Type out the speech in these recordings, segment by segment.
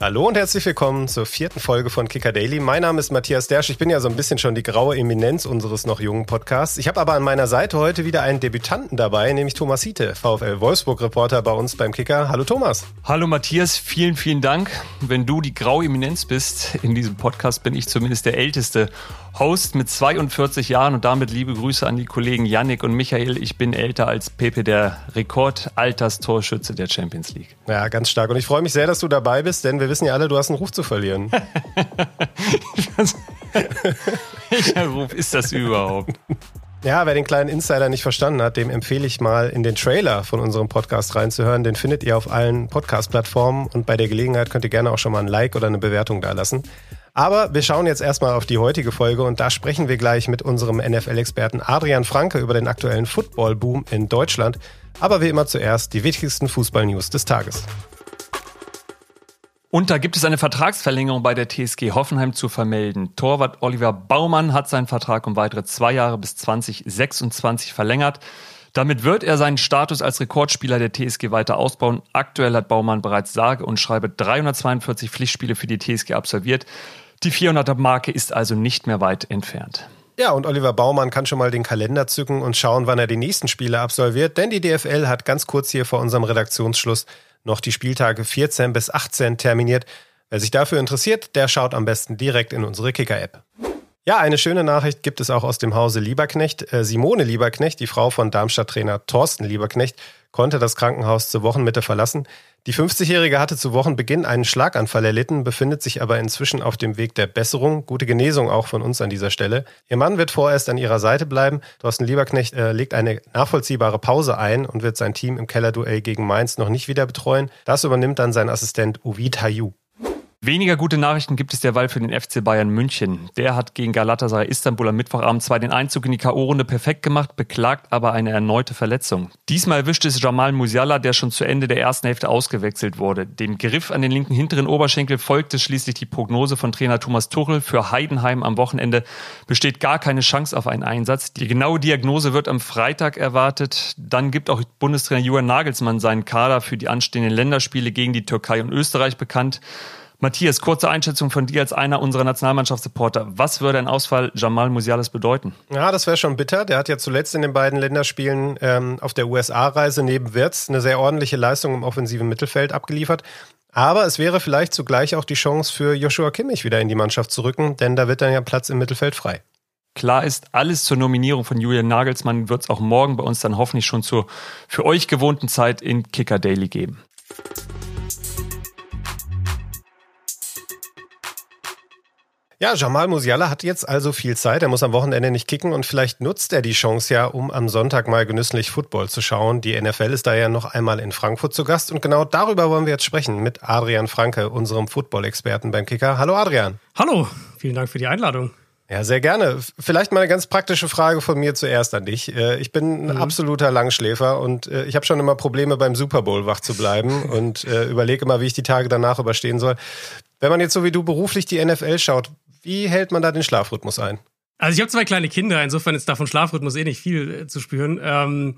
Hallo und herzlich willkommen zur vierten Folge von Kicker Daily. Mein Name ist Matthias Dersch. Ich bin ja so ein bisschen schon die graue Eminenz unseres noch jungen Podcasts. Ich habe aber an meiner Seite heute wieder einen Debütanten dabei, nämlich Thomas Hiete, VfL Wolfsburg-Reporter bei uns beim Kicker. Hallo Thomas. Hallo Matthias, vielen, vielen Dank. Wenn du die graue Eminenz bist in diesem Podcast, bin ich zumindest der älteste Host mit 42 Jahren und damit liebe Grüße an die Kollegen Yannick und Michael. Ich bin älter als Pepe, der Rekordalterstorschütze der Champions League. Ja, ganz stark. Und ich freue mich sehr, dass du dabei bist, denn wir wissen ja alle, du hast einen Ruf zu verlieren. Welcher Ruf ist das überhaupt? Ja, wer den kleinen Insider nicht verstanden hat, dem empfehle ich mal in den Trailer von unserem Podcast reinzuhören. Den findet ihr auf allen Podcast-Plattformen und bei der Gelegenheit könnt ihr gerne auch schon mal ein Like oder eine Bewertung da lassen. Aber wir schauen jetzt erstmal auf die heutige Folge und da sprechen wir gleich mit unserem NFL-Experten Adrian Franke über den aktuellen Football-Boom in Deutschland. Aber wie immer zuerst die wichtigsten Fußball-News des Tages. Und da gibt es eine Vertragsverlängerung bei der TSG Hoffenheim zu vermelden. Torwart Oliver Baumann hat seinen Vertrag um weitere zwei Jahre bis 2026 verlängert. Damit wird er seinen Status als Rekordspieler der TSG weiter ausbauen. Aktuell hat Baumann bereits sage und schreibe 342 Pflichtspiele für die TSG absolviert. Die 400er-Marke ist also nicht mehr weit entfernt. Ja, und Oliver Baumann kann schon mal den Kalender zücken und schauen, wann er die nächsten Spiele absolviert, denn die DFL hat ganz kurz hier vor unserem Redaktionsschluss noch die Spieltage 14 bis 18 terminiert. Wer sich dafür interessiert, der schaut am besten direkt in unsere Kicker-App. Ja, eine schöne Nachricht gibt es auch aus dem Hause Lieberknecht. Äh, Simone Lieberknecht, die Frau von Darmstadt-Trainer Thorsten Lieberknecht, konnte das Krankenhaus zur Wochenmitte verlassen. Die 50-Jährige hatte zu Wochenbeginn einen Schlaganfall erlitten, befindet sich aber inzwischen auf dem Weg der Besserung. Gute Genesung auch von uns an dieser Stelle. Ihr Mann wird vorerst an ihrer Seite bleiben. Thorsten Lieberknecht äh, legt eine nachvollziehbare Pause ein und wird sein Team im Kellerduell gegen Mainz noch nicht wieder betreuen. Das übernimmt dann sein Assistent Uvid Hayu. Weniger gute Nachrichten gibt es derweil für den FC Bayern München. Der hat gegen Galatasaray Istanbul am Mittwochabend zwar den Einzug in die K.O.-Runde perfekt gemacht, beklagt aber eine erneute Verletzung. Diesmal erwischte es Jamal Musiala, der schon zu Ende der ersten Hälfte ausgewechselt wurde. Dem Griff an den linken hinteren Oberschenkel folgte schließlich die Prognose von Trainer Thomas Tuchel. Für Heidenheim am Wochenende besteht gar keine Chance auf einen Einsatz. Die genaue Diagnose wird am Freitag erwartet. Dann gibt auch Bundestrainer Julian Nagelsmann seinen Kader für die anstehenden Länderspiele gegen die Türkei und Österreich bekannt. Matthias, kurze Einschätzung von dir als einer unserer Nationalmannschaftsreporter. Was würde ein Ausfall Jamal Musiales bedeuten? Ja, das wäre schon bitter. Der hat ja zuletzt in den beiden Länderspielen ähm, auf der USA-Reise neben Wirtz eine sehr ordentliche Leistung im offensiven Mittelfeld abgeliefert. Aber es wäre vielleicht zugleich auch die Chance für Joshua Kimmich wieder in die Mannschaft zu rücken, denn da wird dann ja Platz im Mittelfeld frei. Klar ist, alles zur Nominierung von Julian Nagelsmann wird es auch morgen bei uns dann hoffentlich schon zur für euch gewohnten Zeit in Kicker Daily geben. Ja, Jamal Musiala hat jetzt also viel Zeit. Er muss am Wochenende nicht kicken und vielleicht nutzt er die Chance ja, um am Sonntag mal genüsslich Football zu schauen. Die NFL ist da ja noch einmal in Frankfurt zu Gast und genau darüber wollen wir jetzt sprechen mit Adrian Franke, unserem Football-Experten beim Kicker. Hallo Adrian. Hallo, vielen Dank für die Einladung. Ja, sehr gerne. Vielleicht mal eine ganz praktische Frage von mir zuerst an dich. Äh, ich bin ein mhm. absoluter Langschläfer und äh, ich habe schon immer Probleme beim Super Bowl wach zu bleiben und äh, überlege immer, wie ich die Tage danach überstehen soll. Wenn man jetzt so wie du beruflich die NFL schaut, wie hält man da den Schlafrhythmus ein? Also ich habe zwei kleine Kinder, insofern ist davon Schlafrhythmus eh nicht viel äh, zu spüren. Ähm,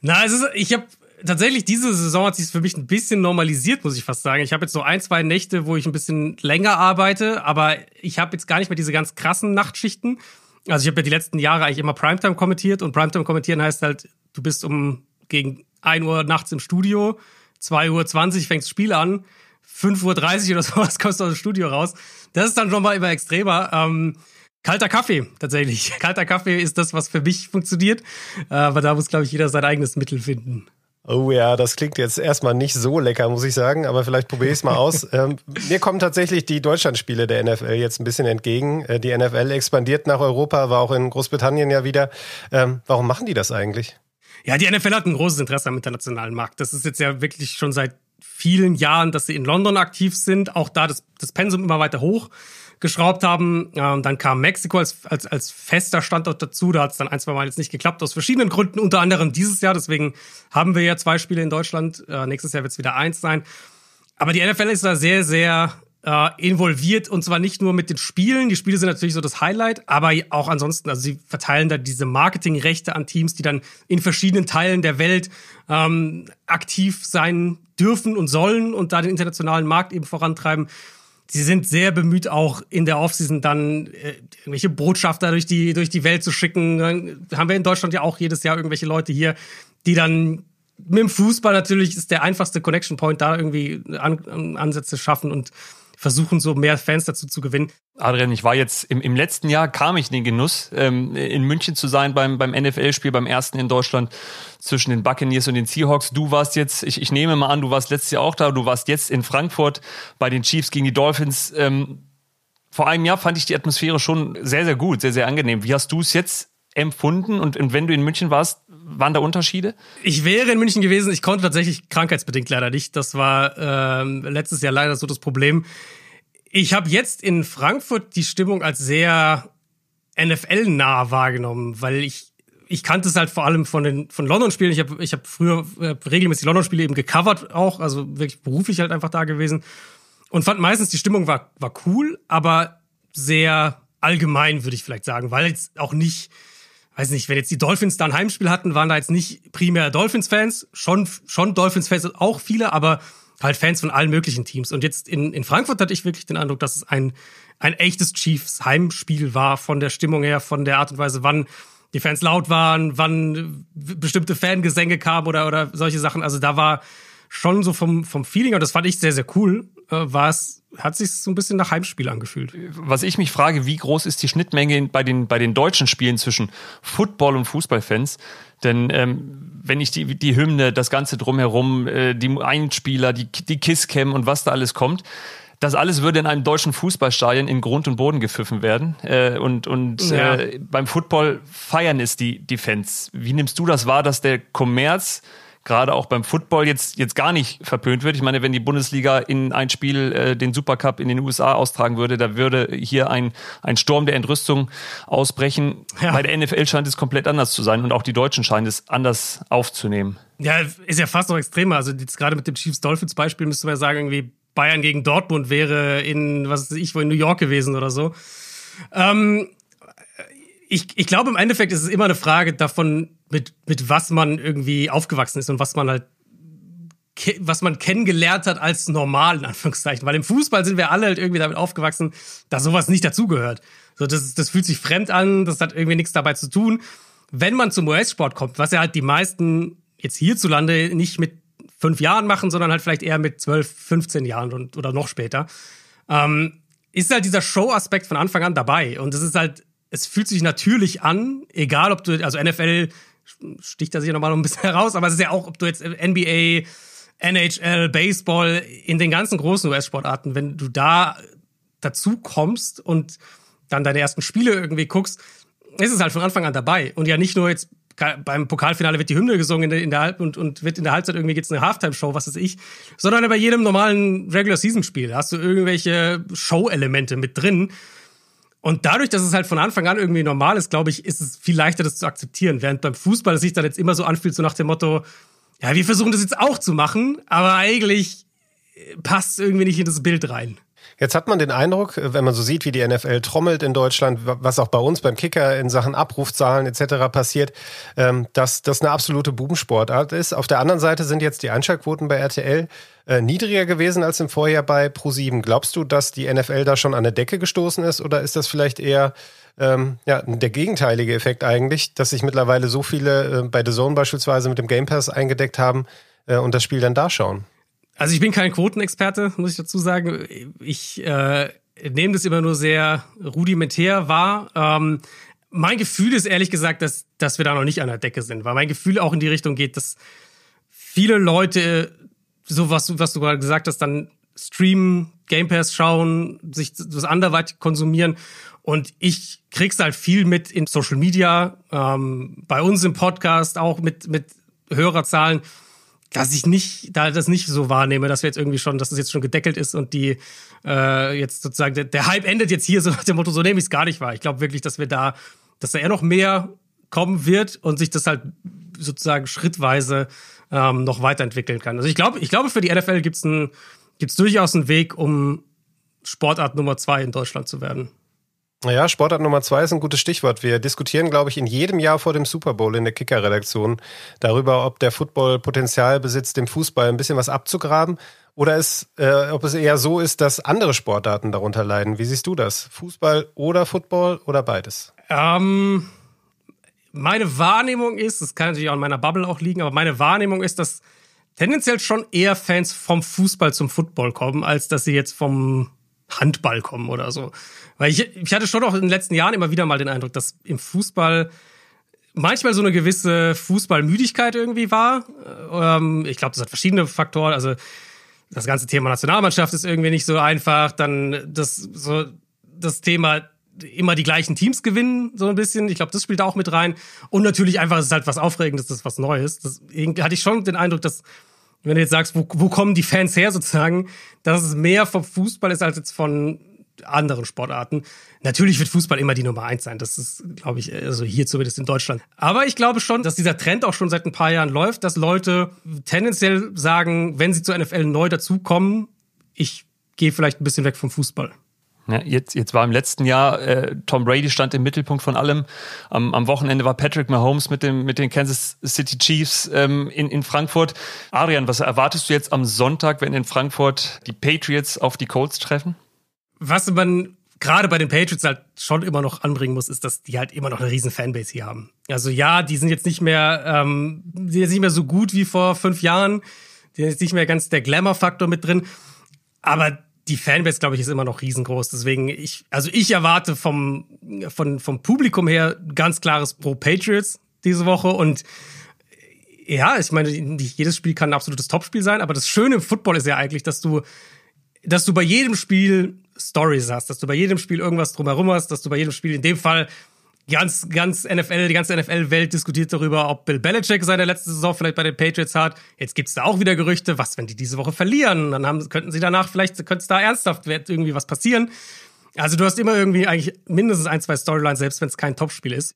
na, es ist, ich habe tatsächlich diese Saison hat sich für mich ein bisschen normalisiert, muss ich fast sagen. Ich habe jetzt so ein, zwei Nächte, wo ich ein bisschen länger arbeite, aber ich habe jetzt gar nicht mehr diese ganz krassen Nachtschichten. Also ich habe ja die letzten Jahre eigentlich immer Primetime kommentiert und Primetime kommentieren heißt halt, du bist um gegen 1 Uhr nachts im Studio, 2 Uhr 20 fängt das Spiel an, 5 Uhr 30 oder sowas kommst du aus dem Studio raus. Das ist dann schon mal immer extremer. Ähm, kalter Kaffee, tatsächlich. Kalter Kaffee ist das, was für mich funktioniert. Äh, aber da muss, glaube ich, jeder sein eigenes Mittel finden. Oh ja, das klingt jetzt erstmal nicht so lecker, muss ich sagen, aber vielleicht probiere ich es mal aus. ähm, mir kommen tatsächlich die Deutschlandspiele der NFL jetzt ein bisschen entgegen. Äh, die NFL expandiert nach Europa, war auch in Großbritannien ja wieder. Ähm, warum machen die das eigentlich? Ja, die NFL hat ein großes Interesse am internationalen Markt. Das ist jetzt ja wirklich schon seit vielen Jahren, dass sie in London aktiv sind, auch da das, das Pensum immer weiter hochgeschraubt haben. Ähm, dann kam Mexiko als, als, als fester Standort dazu. Da hat es dann ein, zwei Mal jetzt nicht geklappt, aus verschiedenen Gründen, unter anderem dieses Jahr. Deswegen haben wir ja zwei Spiele in Deutschland. Äh, nächstes Jahr wird es wieder eins sein. Aber die NFL ist da sehr, sehr äh, involviert und zwar nicht nur mit den Spielen. Die Spiele sind natürlich so das Highlight, aber auch ansonsten. Also sie verteilen da diese Marketingrechte an Teams, die dann in verschiedenen Teilen der Welt ähm, aktiv sein dürfen und sollen und da den internationalen Markt eben vorantreiben. Sie sind sehr bemüht, auch in der Offseason dann äh, irgendwelche Botschafter durch die, durch die Welt zu schicken. Dann haben wir in Deutschland ja auch jedes Jahr irgendwelche Leute hier, die dann mit dem Fußball natürlich ist der einfachste Connection Point, da irgendwie An Ansätze schaffen und versuchen, so mehr Fans dazu zu gewinnen. Adrian, ich war jetzt im, im letzten Jahr, kam ich in den Genuss, ähm, in München zu sein beim, beim NFL-Spiel, beim ersten in Deutschland zwischen den Buccaneers und den Seahawks. Du warst jetzt, ich, ich nehme mal an, du warst letztes Jahr auch da, du warst jetzt in Frankfurt bei den Chiefs gegen die Dolphins. Ähm, vor einem Jahr fand ich die Atmosphäre schon sehr, sehr gut, sehr, sehr angenehm. Wie hast du es jetzt empfunden? Und, und wenn du in München warst, waren da Unterschiede? Ich wäre in München gewesen. Ich konnte tatsächlich krankheitsbedingt leider nicht. Das war ähm, letztes Jahr leider so das Problem. Ich habe jetzt in Frankfurt die Stimmung als sehr NFL-nah wahrgenommen, weil ich ich kannte es halt vor allem von den von London-Spielen. Ich habe ich hab früher äh, regelmäßig London-Spiele eben gecovert auch, also wirklich beruflich halt einfach da gewesen und fand meistens die Stimmung war war cool, aber sehr allgemein würde ich vielleicht sagen, weil jetzt auch nicht weiß nicht, wenn jetzt die Dolphins da ein Heimspiel hatten, waren da jetzt nicht primär Dolphins-Fans, schon, schon Dolphins-Fans, auch viele, aber halt Fans von allen möglichen Teams. Und jetzt in, in Frankfurt hatte ich wirklich den Eindruck, dass es ein, ein echtes Chiefs Heimspiel war, von der Stimmung her, von der Art und Weise, wann die Fans laut waren, wann bestimmte Fangesänge kamen oder, oder solche Sachen. Also da war schon so vom, vom Feeling, und das fand ich sehr, sehr cool, war es hat sich so ein bisschen nach Heimspiel angefühlt. Was ich mich frage, wie groß ist die Schnittmenge bei den, bei den deutschen Spielen zwischen Football- und Fußballfans? Denn ähm, wenn ich die, die Hymne, das Ganze drumherum, äh, die Einspieler, die, die Kisscam und was da alles kommt, das alles würde in einem deutschen Fußballstadion in Grund und Boden gepfiffen werden. Äh, und und ja. äh, beim Football feiern es die, die Fans. Wie nimmst du das wahr, dass der Kommerz gerade auch beim Football jetzt, jetzt gar nicht verpönt wird. Ich meine, wenn die Bundesliga in ein Spiel äh, den Supercup in den USA austragen würde, da würde hier ein, ein Sturm der Entrüstung ausbrechen. Ja. Bei der NFL scheint es komplett anders zu sein und auch die Deutschen scheinen es anders aufzunehmen. Ja, ist ja fast noch extremer. Also jetzt gerade mit dem Chiefs-Dolphins-Beispiel müsste man ja sagen, irgendwie Bayern gegen Dortmund wäre in, was weiß ich, wo in New York gewesen oder so. Ähm, ich, ich glaube, im Endeffekt ist es immer eine Frage davon, mit, mit was man irgendwie aufgewachsen ist und was man halt was man kennengelernt hat als normal, in Anführungszeichen. Weil im Fußball sind wir alle halt irgendwie damit aufgewachsen, dass sowas nicht dazugehört. So, das, das fühlt sich fremd an, das hat irgendwie nichts dabei zu tun. Wenn man zum US-Sport kommt, was ja halt die meisten jetzt hierzulande nicht mit fünf Jahren machen, sondern halt vielleicht eher mit zwölf, 15 Jahren und, oder noch später, ähm, ist halt dieser Show-Aspekt von Anfang an dabei. Und es ist halt es fühlt sich natürlich an, egal ob du, also NFL sticht da sich nochmal ein bisschen heraus, aber es ist ja auch, ob du jetzt NBA, NHL, Baseball, in den ganzen großen US-Sportarten, wenn du da dazu kommst und dann deine ersten Spiele irgendwie guckst, ist es halt von Anfang an dabei. Und ja nicht nur jetzt beim Pokalfinale wird die Hymne gesungen in der Halb und, und wird in der Halbzeit irgendwie geht's eine Halftime-Show, was weiß ich, sondern bei jedem normalen Regular-Season-Spiel hast du irgendwelche Show-Elemente mit drin. Und dadurch, dass es halt von Anfang an irgendwie normal ist, glaube ich, ist es viel leichter, das zu akzeptieren. Während beim Fußball es sich dann jetzt immer so anfühlt, so nach dem Motto, ja, wir versuchen das jetzt auch zu machen, aber eigentlich passt es irgendwie nicht in das Bild rein. Jetzt hat man den Eindruck, wenn man so sieht, wie die NFL trommelt in Deutschland, was auch bei uns beim Kicker in Sachen Abrufzahlen etc. passiert, ähm, dass das eine absolute Bubensportart ist. Auf der anderen Seite sind jetzt die Einschaltquoten bei RTL äh, niedriger gewesen als im Vorjahr bei Pro7. Glaubst du, dass die NFL da schon an der Decke gestoßen ist oder ist das vielleicht eher ähm, ja, der gegenteilige Effekt eigentlich, dass sich mittlerweile so viele äh, bei The Zone beispielsweise mit dem Game Pass eingedeckt haben äh, und das Spiel dann da schauen? Also ich bin kein Quotenexperte, muss ich dazu sagen. Ich äh, nehme das immer nur sehr rudimentär wahr. Ähm, mein Gefühl ist ehrlich gesagt, dass, dass wir da noch nicht an der Decke sind, weil mein Gefühl auch in die Richtung geht, dass viele Leute so was, was du gerade gesagt hast, dann streamen, Game Pass schauen, sich das anderweitig konsumieren. Und ich krieg's halt viel mit in Social Media, ähm, bei uns im Podcast auch mit, mit Hörerzahlen, dass ich nicht, da das nicht so wahrnehme, dass wir jetzt irgendwie schon, dass das jetzt schon gedeckelt ist und die äh, jetzt sozusagen der, der Hype endet jetzt hier so nach dem Motto, so nehme ich es gar nicht wahr. Ich glaube wirklich, dass wir da, dass da eher noch mehr kommen wird und sich das halt sozusagen schrittweise ähm, noch weiterentwickeln kann. Also ich glaube, ich glaube, für die NFL gibt's ein, gibt's durchaus einen Weg, um Sportart Nummer zwei in Deutschland zu werden. Naja, Sportart Nummer zwei ist ein gutes Stichwort. Wir diskutieren, glaube ich, in jedem Jahr vor dem Super Bowl in der Kicker-Redaktion darüber, ob der Football Potenzial besitzt, dem Fußball ein bisschen was abzugraben oder es, äh, ob es eher so ist, dass andere Sportarten darunter leiden. Wie siehst du das? Fußball oder Football oder beides? Ähm, meine Wahrnehmung ist, das kann natürlich auch in meiner Bubble auch liegen, aber meine Wahrnehmung ist, dass tendenziell schon eher Fans vom Fußball zum Football kommen, als dass sie jetzt vom Handball kommen oder so. Weil ich, ich hatte schon auch in den letzten Jahren immer wieder mal den Eindruck, dass im Fußball manchmal so eine gewisse Fußballmüdigkeit irgendwie war. Ähm, ich glaube, das hat verschiedene Faktoren. Also das ganze Thema Nationalmannschaft ist irgendwie nicht so einfach. Dann das so das Thema immer die gleichen Teams gewinnen, so ein bisschen. Ich glaube, das spielt auch mit rein. Und natürlich einfach, es ist halt was Aufregendes, das ist was Neues. Das hatte ich schon den Eindruck, dass wenn du jetzt sagst, wo, wo kommen die Fans her sozusagen, dass es mehr vom Fußball ist als jetzt von anderen Sportarten. Natürlich wird Fußball immer die Nummer eins sein. Das ist, glaube ich, also hier zumindest in Deutschland. Aber ich glaube schon, dass dieser Trend auch schon seit ein paar Jahren läuft, dass Leute tendenziell sagen, wenn sie zur NFL neu dazukommen, ich gehe vielleicht ein bisschen weg vom Fußball. Ja, jetzt, jetzt war im letzten Jahr, äh, Tom Brady stand im Mittelpunkt von allem. Am, am Wochenende war Patrick Mahomes mit, dem, mit den Kansas City Chiefs ähm, in, in Frankfurt. Adrian, was erwartest du jetzt am Sonntag, wenn in Frankfurt die Patriots auf die Colts treffen? Was man gerade bei den Patriots halt schon immer noch anbringen muss, ist, dass die halt immer noch eine riesen Fanbase hier haben. Also ja, die sind jetzt nicht mehr, ähm, die sind jetzt nicht mehr so gut wie vor fünf Jahren. Die sind jetzt nicht mehr ganz der Glamour-Faktor mit drin. Aber die Fanbase, glaube ich, ist immer noch riesengroß. Deswegen, ich, also ich erwarte vom, von, vom Publikum her ganz klares Pro Patriots diese Woche und ja, ich meine, nicht jedes Spiel kann ein absolutes Topspiel sein, aber das Schöne im Football ist ja eigentlich, dass du, dass du bei jedem Spiel Stories hast, dass du bei jedem Spiel irgendwas drumherum hast, dass du bei jedem Spiel in dem Fall ganz, ganz NFL, die ganze NFL-Welt diskutiert darüber, ob Bill Belichick seine letzte Saison vielleicht bei den Patriots hat. Jetzt gibt's da auch wieder Gerüchte, was, wenn die diese Woche verlieren? Dann haben, könnten sie danach vielleicht, könnte es da ernsthaft irgendwie was passieren. Also du hast immer irgendwie eigentlich mindestens ein, zwei Storylines, selbst wenn es kein Topspiel ist.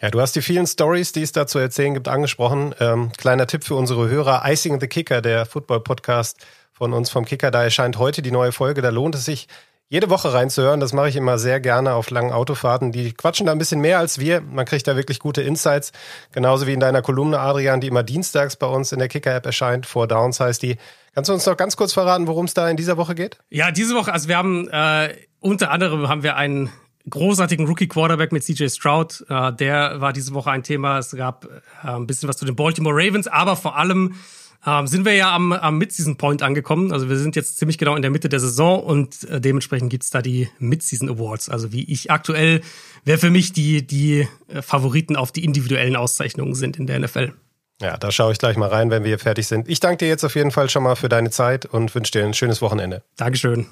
Ja, du hast die vielen Stories, die es da zu erzählen gibt, angesprochen. Ähm, kleiner Tipp für unsere Hörer: Icing the Kicker, der Football-Podcast von uns vom Kicker. Da erscheint heute die neue Folge. Da lohnt es sich, jede Woche reinzuhören. Das mache ich immer sehr gerne auf langen Autofahrten. Die quatschen da ein bisschen mehr als wir. Man kriegt da wirklich gute Insights. Genauso wie in deiner Kolumne, Adrian, die immer dienstags bei uns in der Kicker-App erscheint. Four Downs heißt die. Kannst du uns noch ganz kurz verraten, worum es da in dieser Woche geht? Ja, diese Woche, also wir haben äh, unter anderem haben wir einen großartigen Rookie-Quarterback mit CJ Stroud. Äh, der war diese Woche ein Thema. Es gab äh, ein bisschen was zu den Baltimore Ravens, aber vor allem ähm, sind wir ja am, am Mid-Season Point angekommen. Also wir sind jetzt ziemlich genau in der Mitte der Saison und äh, dementsprechend gibt's da die Mid-Season Awards. Also wie ich aktuell, wer für mich die, die Favoriten auf die individuellen Auszeichnungen sind in der NFL. Ja, da schaue ich gleich mal rein, wenn wir hier fertig sind. Ich danke dir jetzt auf jeden Fall schon mal für deine Zeit und wünsche dir ein schönes Wochenende. Dankeschön.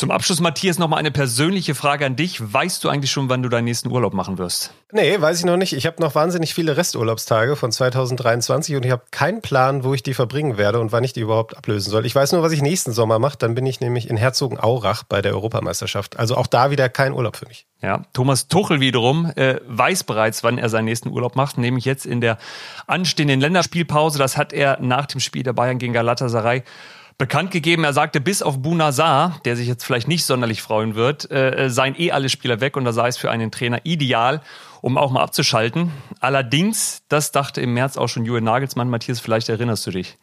Zum Abschluss, Matthias, noch mal eine persönliche Frage an dich. Weißt du eigentlich schon, wann du deinen nächsten Urlaub machen wirst? Nee, weiß ich noch nicht. Ich habe noch wahnsinnig viele Resturlaubstage von 2023 und ich habe keinen Plan, wo ich die verbringen werde und wann ich die überhaupt ablösen soll. Ich weiß nur, was ich nächsten Sommer mache. Dann bin ich nämlich in Herzogenaurach bei der Europameisterschaft. Also auch da wieder kein Urlaub für mich. Ja, Thomas Tuchel wiederum äh, weiß bereits, wann er seinen nächsten Urlaub macht, nämlich jetzt in der anstehenden Länderspielpause. Das hat er nach dem Spiel der Bayern gegen Galatasaray bekannt gegeben. Er sagte, bis auf Bunazar, der sich jetzt vielleicht nicht sonderlich freuen wird, äh, seien eh alle Spieler weg und da sei es für einen Trainer ideal, um auch mal abzuschalten. Allerdings, das dachte im März auch schon Julian Nagelsmann. Matthias, vielleicht erinnerst du dich.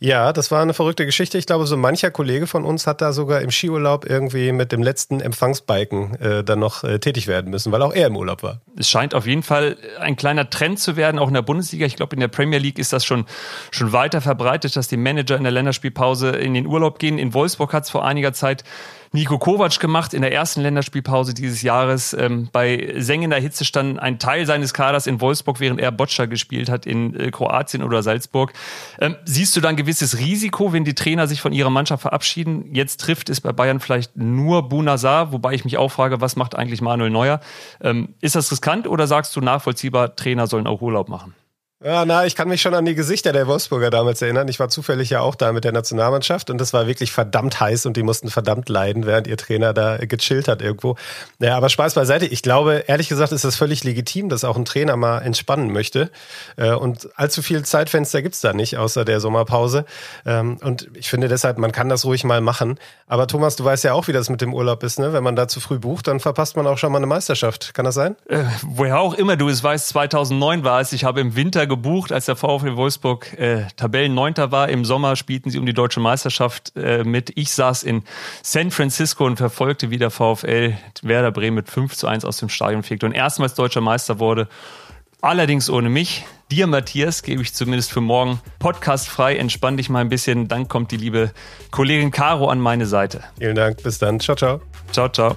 Ja, das war eine verrückte Geschichte. Ich glaube, so mancher Kollege von uns hat da sogar im Skiurlaub irgendwie mit dem letzten Empfangsbalken äh, dann noch äh, tätig werden müssen, weil auch er im Urlaub war. Es scheint auf jeden Fall ein kleiner Trend zu werden, auch in der Bundesliga. Ich glaube, in der Premier League ist das schon, schon weiter verbreitet, dass die Manager in der Länderspielpause in den Urlaub gehen. In Wolfsburg hat es vor einiger Zeit Nico Kovac gemacht in der ersten Länderspielpause dieses Jahres. Ähm, bei sengender Hitze stand ein Teil seines Kaders in Wolfsburg, während er Boccia gespielt hat in äh, Kroatien oder Salzburg. Ähm, siehst du da ein gewisses Risiko, wenn die Trainer sich von ihrer Mannschaft verabschieden? Jetzt trifft es bei Bayern vielleicht nur Bunazar, wobei ich mich auch frage, was macht eigentlich Manuel Neuer? Ähm, ist das riskant oder sagst du nachvollziehbar, Trainer sollen auch Urlaub machen? Ja, na, ich kann mich schon an die Gesichter der Wolfsburger damals erinnern. Ich war zufällig ja auch da mit der Nationalmannschaft und das war wirklich verdammt heiß und die mussten verdammt leiden, während ihr Trainer da gechillt hat irgendwo. Ja, aber Spaß beiseite. Ich glaube, ehrlich gesagt, ist das völlig legitim, dass auch ein Trainer mal entspannen möchte. Äh, und allzu viel Zeitfenster gibt's da nicht, außer der Sommerpause. Ähm, und ich finde deshalb, man kann das ruhig mal machen. Aber Thomas, du weißt ja auch, wie das mit dem Urlaub ist, ne? Wenn man da zu früh bucht, dann verpasst man auch schon mal eine Meisterschaft. Kann das sein? Äh, woher auch immer du es weißt, 2009 war es. Ich habe im Winter gebucht, als der VfL Wolfsburg äh, Tabellenneunter war. Im Sommer spielten sie um die deutsche Meisterschaft äh, mit. Ich saß in San Francisco und verfolgte, wie der VfL Werder Bremen mit 5 zu 1 aus dem Stadion fegte und erstmals deutscher Meister wurde. Allerdings ohne mich. Dir, Matthias, gebe ich zumindest für morgen Podcast frei. Entspann dich mal ein bisschen. Dann kommt die liebe Kollegin Caro an meine Seite. Vielen Dank. Bis dann. Ciao, ciao. Ciao, ciao.